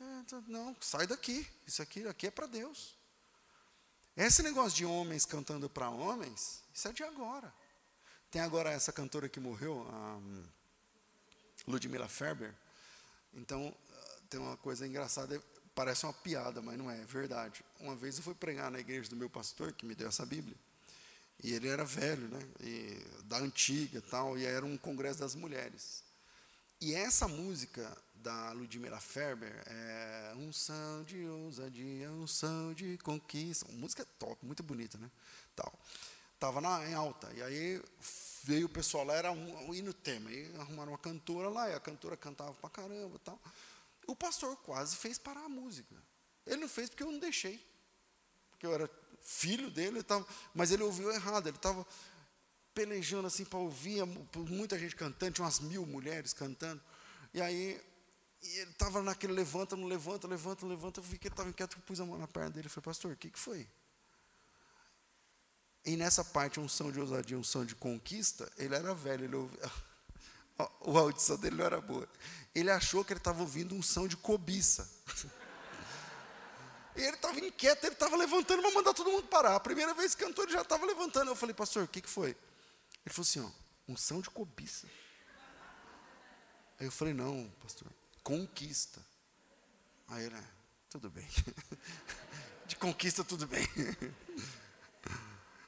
É, não, sai daqui. Isso aqui, aqui é para Deus. Esse negócio de homens cantando para homens, isso é de agora. Tem agora essa cantora que morreu, a Ludmila Ferber. Então, tem uma coisa engraçada parece uma piada, mas não é, é verdade. Uma vez eu fui pregar na igreja do meu pastor, que me deu essa Bíblia, e ele era velho, né, e, da antiga e tal, e era um congresso das mulheres. E essa música da Ludmila Ferber é unção de ousadia, unção de conquista, uma música top, muito bonita, né, tal. Tava na, em alta, e aí veio o pessoal lá, era um, um hino tema, e arrumaram uma cantora lá, e a cantora cantava pra caramba tal. O pastor quase fez parar a música. Ele não fez porque eu não deixei. Porque eu era filho dele, ele tava, mas ele ouviu errado, ele estava pelejando assim para ouvir, muita gente cantando, tinha umas mil mulheres cantando. E aí e ele estava naquele levanta, não levanta, levanta, levanta. Eu vi que ele estava inquieto, eu pus a mão na perna dele e falei, pastor, o que, que foi? E nessa parte, um som de ousadia, um som de conquista, ele era velho, ele ouvia, a audição dele não era boa. Ele achou que ele estava ouvindo um som de cobiça. Ele estava inquieto, ele estava levantando para mandar todo mundo parar. A primeira vez que cantou, ele já estava levantando. Eu falei, pastor, o que, que foi? Ele falou assim, ó, unção de cobiça. Aí eu falei, não, pastor, conquista. Aí ele, é, tudo bem. De conquista, tudo bem.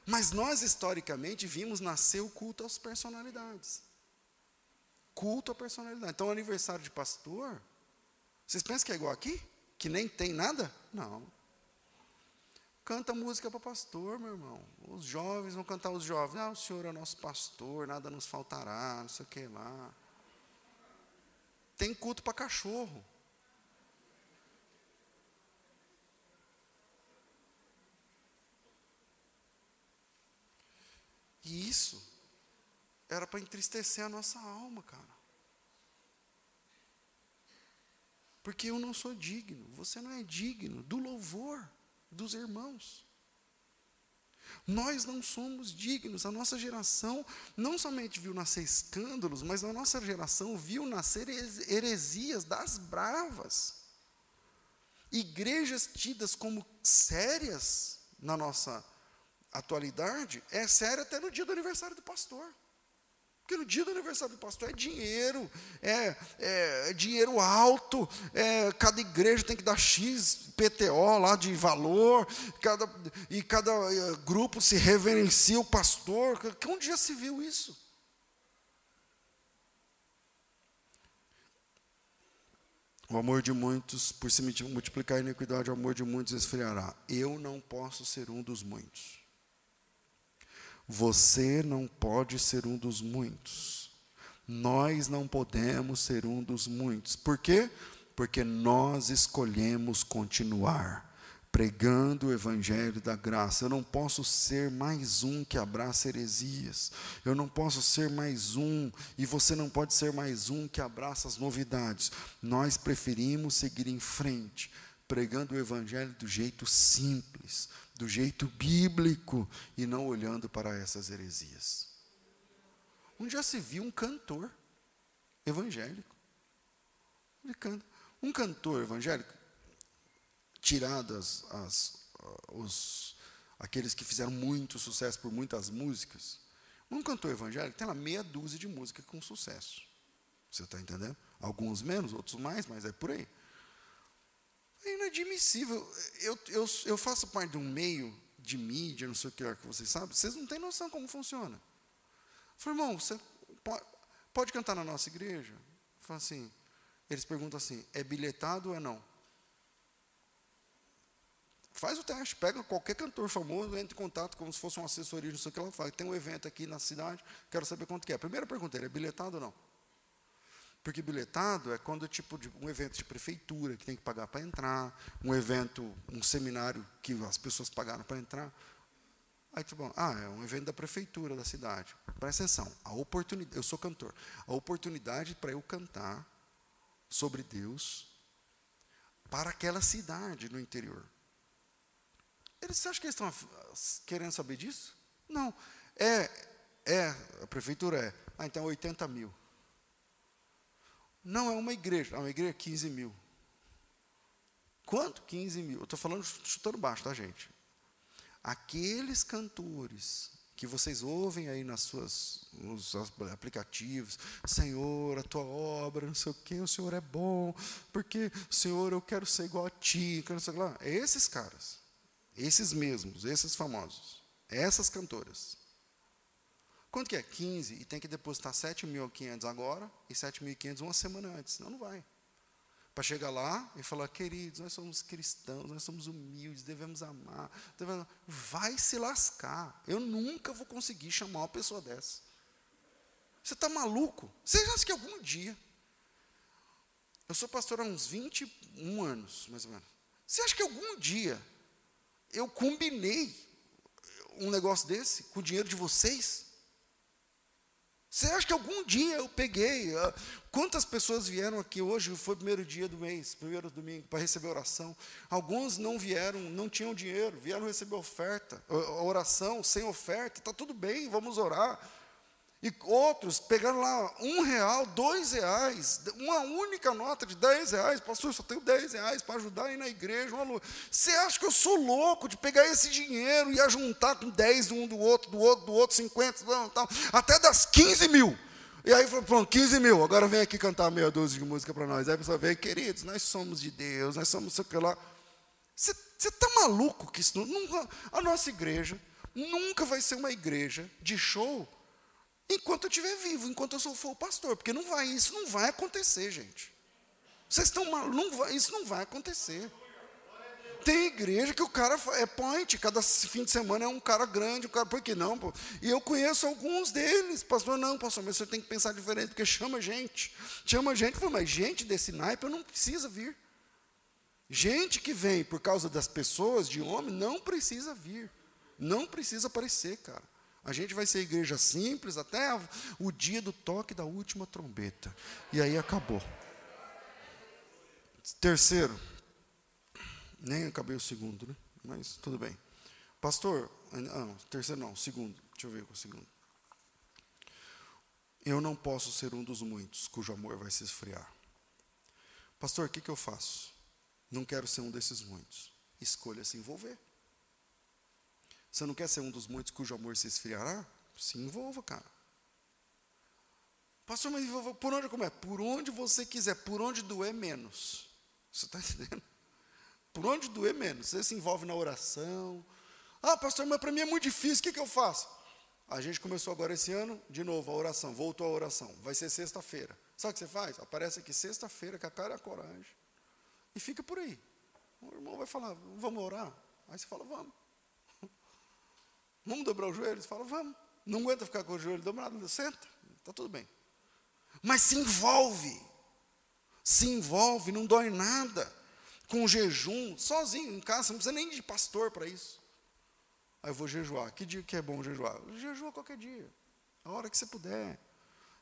Mas nós, historicamente, vimos nascer o culto às personalidades culto à personalidade. Então, aniversário de pastor, vocês pensam que é igual aqui? Que nem tem nada? Não. Canta música para pastor, meu irmão. Os jovens vão cantar os jovens. Ah, o Senhor é nosso pastor, nada nos faltará, não sei o que lá. Tem culto para cachorro. E isso era para entristecer a nossa alma, cara. Porque eu não sou digno, você não é digno do louvor dos irmãos. Nós não somos dignos. A nossa geração não somente viu nascer escândalos, mas a nossa geração viu nascer heresias das bravas. Igrejas tidas como sérias na nossa atualidade, é séria até no dia do aniversário do pastor. Porque no dia do aniversário do pastor é dinheiro, é, é, é dinheiro alto, é, cada igreja tem que dar X PTO lá de valor, cada, e cada é, grupo se reverencia o pastor. Que um dia se viu isso? O amor de muitos, por se multiplicar a iniquidade, o amor de muitos esfriará. Eu não posso ser um dos muitos. Você não pode ser um dos muitos. Nós não podemos ser um dos muitos. Por quê? Porque nós escolhemos continuar pregando o evangelho da graça. Eu não posso ser mais um que abraça heresias. Eu não posso ser mais um e você não pode ser mais um que abraça as novidades. Nós preferimos seguir em frente, pregando o evangelho do jeito simples, do jeito bíblico e não olhando para essas heresias. Onde já se viu um cantor evangélico? Ele canta. Um cantor evangélico, tiradas as, os, aqueles que fizeram muito sucesso por muitas músicas, um cantor evangélico tem lá meia dúzia de música com sucesso. Você está entendendo? Alguns menos, outros mais, mas é por aí. É inadmissível. Eu, eu, eu faço parte de um meio de mídia, não sei o que é que vocês sabem, vocês não têm noção como funciona. Eu falei, irmão, você pode, pode cantar na nossa igreja? Eu falo assim, eles perguntam assim, é bilhetado ou é não? Faz o teste, pega qualquer cantor famoso, entra em contato como se fosse uma assessoria, não sei o que ela fala. Tem um evento aqui na cidade, quero saber quanto que é. Primeira pergunta, ele é bilhetado ou não? Porque bilhetado é quando tipo de um evento de prefeitura que tem que pagar para entrar, um evento, um seminário que as pessoas pagaram para entrar. Aí tipo, ah, é um evento da prefeitura da cidade. Presta atenção, a oportunidade, eu sou cantor. A oportunidade para eu cantar sobre Deus para aquela cidade no interior. Eles você acha que eles estão querendo saber disso? Não. É, é, a prefeitura é, ah, então 80 mil. Não, é uma igreja. É uma igreja 15 mil. Quanto? 15 mil. Eu estou falando chutando baixo, tá, gente? Aqueles cantores que vocês ouvem aí nas suas, nos aplicativos, Senhor, a tua obra, não sei o quê, o Senhor é bom, porque, Senhor, eu quero ser igual a ti, quero ser lá. Esses caras, esses mesmos, esses famosos, essas cantoras. Quanto que é? 15. E tem que depositar 7.500 agora e 7.500 uma semana antes. Senão não vai. Para chegar lá e falar, queridos, nós somos cristãos, nós somos humildes, devemos amar. Devemos... Vai se lascar. Eu nunca vou conseguir chamar uma pessoa dessa. Você está maluco? Você acha que algum dia. Eu sou pastor há uns 21 anos, mais ou menos. Você acha que algum dia eu combinei um negócio desse com o dinheiro de vocês? Você acha que algum dia eu peguei? Uh, quantas pessoas vieram aqui hoje? Foi o primeiro dia do mês, primeiro domingo, para receber oração. Alguns não vieram, não tinham dinheiro, vieram receber oferta, oração sem oferta. Está tudo bem, vamos orar. E outros pegaram lá um real, dois reais, uma única nota de dez reais. Pastor, eu só tenho dez reais para ajudar aí na igreja. Você acha que eu sou louco de pegar esse dinheiro e juntar com dez um do outro, do outro, do outro, cinquenta, tal, até das quinze mil. E aí falou, pronto, 15 mil, agora vem aqui cantar meia dúzia de música para nós. Aí a pessoa vem, queridos, nós somos de Deus, nós somos sei lá. Você está maluco que isso não, a nossa igreja nunca vai ser uma igreja de show enquanto eu estiver vivo, enquanto eu sou, for o pastor, porque não vai, isso não vai acontecer, gente. Vocês estão mal, não vai, isso não vai acontecer. Tem igreja que o cara é point, cada fim de semana é um cara grande, um cara, por que não? Pô? E eu conheço alguns deles, pastor, não, pastor, mas você tem que pensar diferente, porque chama gente. Chama gente, mas gente desse naipe não precisa vir. Gente que vem por causa das pessoas, de homem, não precisa vir. Não precisa aparecer, cara. A gente vai ser igreja simples até o dia do toque da última trombeta. E aí acabou. Terceiro, nem acabei o segundo, né? Mas tudo bem. Pastor, Não, terceiro não, segundo. Deixa eu ver com o segundo. Eu não posso ser um dos muitos cujo amor vai se esfriar. Pastor, o que, que eu faço? Não quero ser um desses muitos. Escolha se envolver. Você não quer ser um dos muitos cujo amor se esfriará? Se envolva, cara. Pastor, mas por onde começa? Por onde você quiser, por onde doer menos. Você está entendendo? Por onde doer menos. Você se envolve na oração. Ah, pastor, mas para mim é muito difícil, o que, que eu faço? A gente começou agora esse ano, de novo, a oração, voltou a oração. Vai ser sexta-feira. Sabe o que você faz? Aparece aqui sexta-feira, com a cara e a coragem. E fica por aí. O irmão vai falar, vamos orar? Aí você fala, vamos. Vamos dobrar os joelhos? Você fala, vamos. Não aguenta ficar com o joelho dobrado, senta, está tudo bem. Mas se envolve. Se envolve, não dói nada. Com jejum, sozinho, em casa, não precisa nem de pastor para isso. Aí eu vou jejuar. Que dia que é bom jejuar? Jejua qualquer dia. A hora que você puder.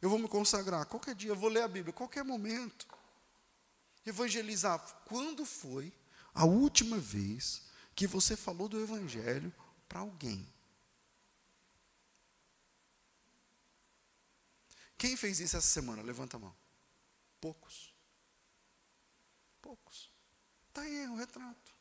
Eu vou me consagrar qualquer dia. Eu vou ler a Bíblia qualquer momento. Evangelizar. Quando foi a última vez que você falou do Evangelho para alguém? Quem fez isso essa semana? Levanta a mão. Poucos. Poucos. Está aí o retrato.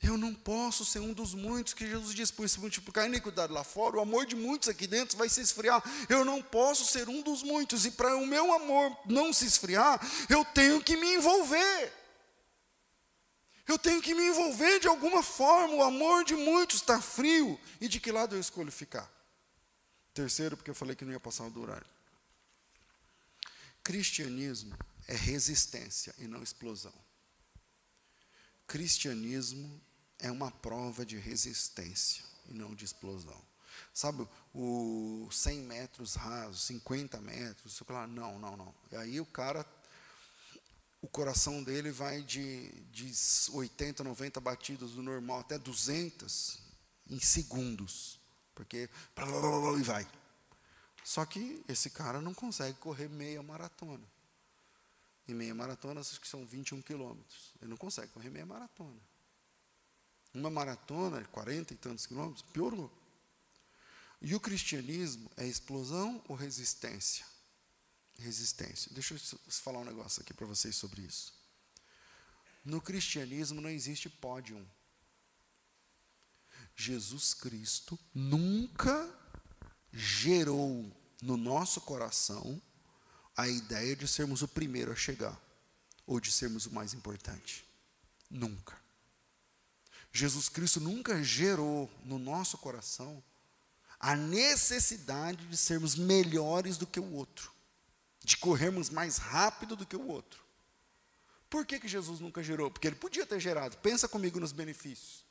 Eu não posso ser um dos muitos que Jesus diz, por isso multiplicar a iniquidade lá fora, o amor de muitos aqui dentro vai se esfriar. Eu não posso ser um dos muitos, e para o meu amor não se esfriar, eu tenho que me envolver. Eu tenho que me envolver de alguma forma. O amor de muitos está frio. E de que lado eu escolho ficar? Terceiro, porque eu falei que não ia passar do horário. Cristianismo é resistência e não explosão. Cristianismo é uma prova de resistência e não de explosão. Sabe, o 100 metros rasos, 50 metros, fala, não, não, não. E aí o cara, o coração dele vai de, de 80, 90 batidas do normal até 200 em segundos. Porque, e vai. Só que esse cara não consegue correr meia maratona. E meia maratona, acho que são 21 quilômetros. Ele não consegue correr meia maratona. Uma maratona, 40 e tantos quilômetros, piorou. E o cristianismo é explosão ou resistência? Resistência. Deixa eu falar um negócio aqui para vocês sobre isso. No cristianismo não existe pódio. Jesus Cristo nunca gerou no nosso coração a ideia de sermos o primeiro a chegar ou de sermos o mais importante. Nunca. Jesus Cristo nunca gerou no nosso coração a necessidade de sermos melhores do que o outro, de corrermos mais rápido do que o outro. Por que, que Jesus nunca gerou? Porque ele podia ter gerado. Pensa comigo nos benefícios.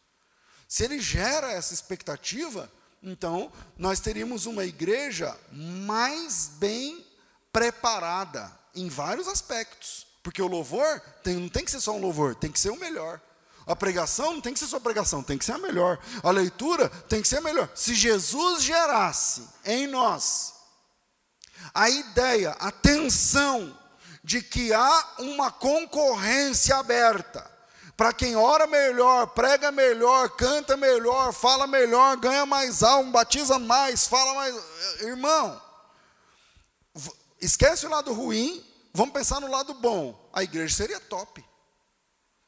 Se ele gera essa expectativa, então nós teríamos uma igreja mais bem preparada em vários aspectos. Porque o louvor tem, não tem que ser só um louvor, tem que ser o melhor. A pregação não tem que ser só pregação, tem que ser a melhor. A leitura tem que ser a melhor. Se Jesus gerasse em nós a ideia, a tensão de que há uma concorrência aberta para quem ora melhor, prega melhor, canta melhor, fala melhor, ganha mais alma, batiza mais, fala mais. Irmão, esquece o lado ruim, vamos pensar no lado bom. A igreja seria top.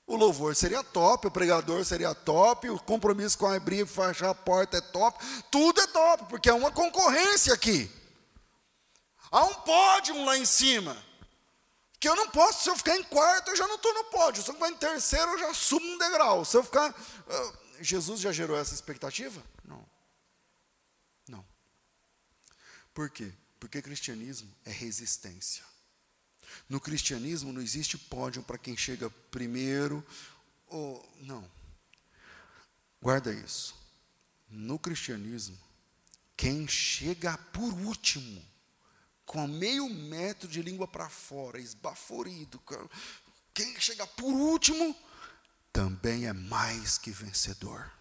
O louvor seria top, o pregador seria top, o compromisso com a abrir e fechar a porta é top, tudo é top, porque é uma concorrência aqui. Há um pódio lá em cima. Que eu não posso, se eu ficar em quarto, eu já não estou no pódio. Se eu ficar em terceiro, eu já subo um degrau. Se eu ficar. Uh, Jesus já gerou essa expectativa? Não. Não. Por quê? Porque cristianismo é resistência. No cristianismo não existe pódio para quem chega primeiro ou não. Guarda isso. No cristianismo, quem chega por último, com meio metro de língua para fora, esbaforido, quem chega por último, também é mais que vencedor.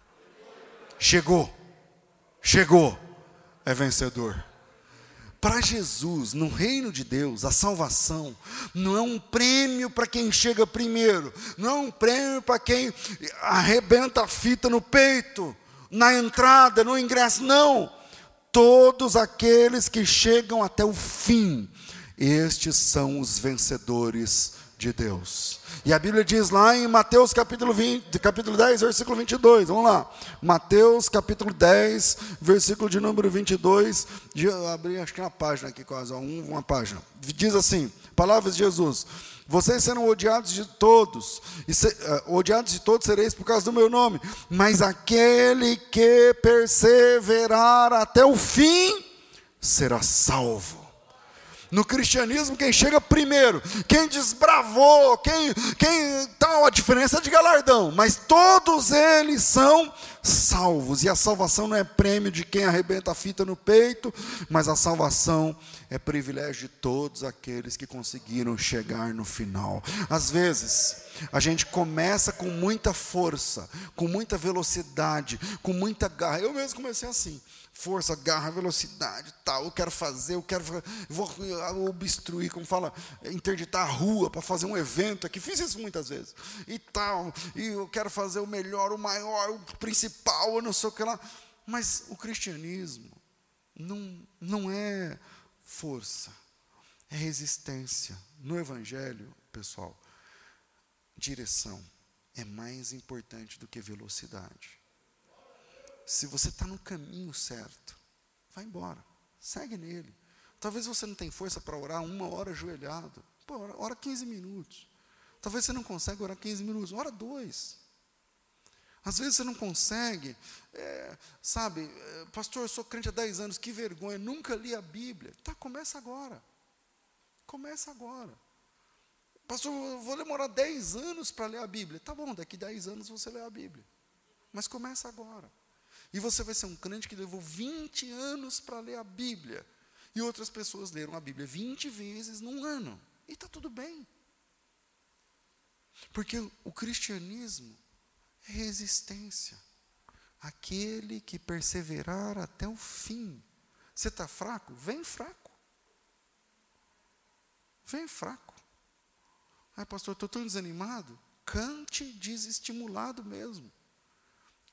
Chegou, chegou, é vencedor. para Jesus, no reino de Deus, a salvação não é um prêmio para quem chega primeiro, não é um prêmio para quem arrebenta a fita no peito, na entrada, no ingresso, não. Todos aqueles que chegam até o fim, estes são os vencedores de Deus. E a Bíblia diz lá em Mateus capítulo, 20, capítulo 10, versículo 22, vamos lá. Mateus capítulo 10, versículo de número 22, de, abri acho que uma página aqui quase, um, uma página. Diz assim, palavras de Jesus, vocês serão odiados de todos, e se, uh, odiados de todos sereis por causa do meu nome, mas aquele que perseverar até o fim, será salvo. No cristianismo, quem chega primeiro, quem desbravou, quem, quem tal, a diferença de galardão, mas todos eles são salvos. E a salvação não é prêmio de quem arrebenta a fita no peito, mas a salvação é privilégio de todos aqueles que conseguiram chegar no final. Às vezes, a gente começa com muita força, com muita velocidade, com muita garra. Eu mesmo comecei assim força, garra, velocidade, tal. Eu quero fazer, eu quero, vou obstruir, como fala, interditar a rua para fazer um evento aqui. Fiz isso muitas vezes e tal. E eu quero fazer o melhor, o maior, o principal, eu não sei o que lá. Mas o cristianismo não, não é força, é resistência. No Evangelho, pessoal, direção é mais importante do que velocidade se você está no caminho certo, vai embora, segue nele. Talvez você não tenha força para orar uma hora ajoelhado. Pô, ora 15 minutos. Talvez você não consiga orar 15 minutos, ora dois. Às vezes você não consegue, é, sabe, é, pastor, eu sou crente há 10 anos, que vergonha, nunca li a Bíblia. Tá, começa agora. Começa agora. Pastor, eu vou demorar 10 anos para ler a Bíblia. Tá bom, daqui 10 anos você lê a Bíblia. Mas começa agora. E você vai ser um crente que levou 20 anos para ler a Bíblia. E outras pessoas leram a Bíblia 20 vezes num ano. E está tudo bem. Porque o cristianismo é resistência. Aquele que perseverar até o fim. Você está fraco? Vem fraco. Vem fraco. Ai, pastor, estou tão desanimado. Cante desestimulado mesmo.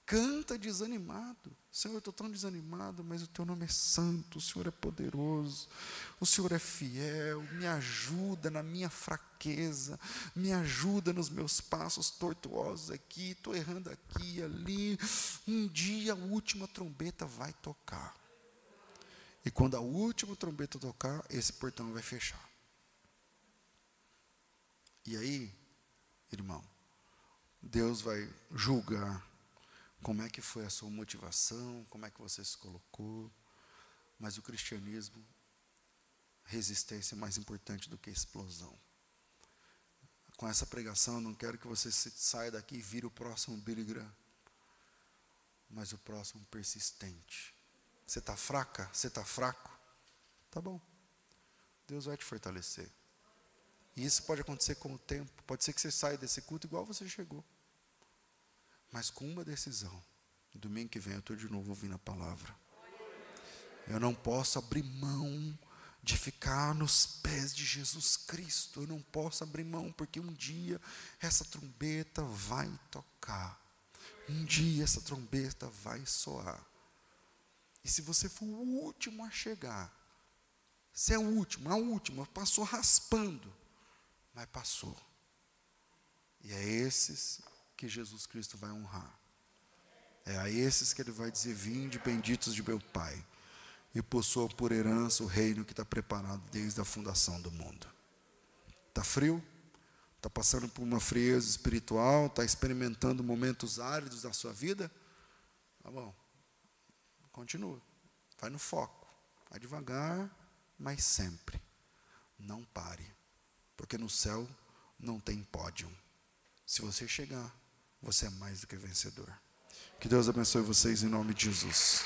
Canta desanimado. Senhor, eu estou tão desanimado, mas o teu nome é santo, o Senhor é poderoso, o Senhor é fiel, me ajuda na minha fraqueza, me ajuda nos meus passos tortuosos aqui, estou errando aqui, ali. Um dia a última trombeta vai tocar. E quando a última trombeta tocar, esse portão vai fechar. E aí, irmão, Deus vai julgar como é que foi a sua motivação, como é que você se colocou. Mas o cristianismo, resistência é mais importante do que explosão. Com essa pregação, não quero que você saia daqui e vire o próximo Billy Graham, mas o próximo persistente. Você está fraca? Você está fraco? Tá bom. Deus vai te fortalecer. E isso pode acontecer com o tempo. Pode ser que você saia desse culto igual você chegou. Mas com uma decisão. Domingo que vem eu estou de novo ouvindo a palavra. Eu não posso abrir mão de ficar nos pés de Jesus Cristo. Eu não posso abrir mão, porque um dia essa trombeta vai tocar. Um dia essa trombeta vai soar. E se você for o último a chegar, se é o último, a última, passou raspando, mas passou. E é esses que Jesus Cristo vai honrar. É a esses que ele vai dizer: Vinde, benditos de meu Pai, e possuam por herança o reino que está preparado desde a fundação do mundo. Está frio? Está passando por uma frieza espiritual? Está experimentando momentos áridos da sua vida? Tá bom. Continua. Vai no foco. Vai devagar, mas sempre. Não pare. Porque no céu não tem pódio. Se você chegar você é mais do que vencedor. Que Deus abençoe vocês em nome de Jesus.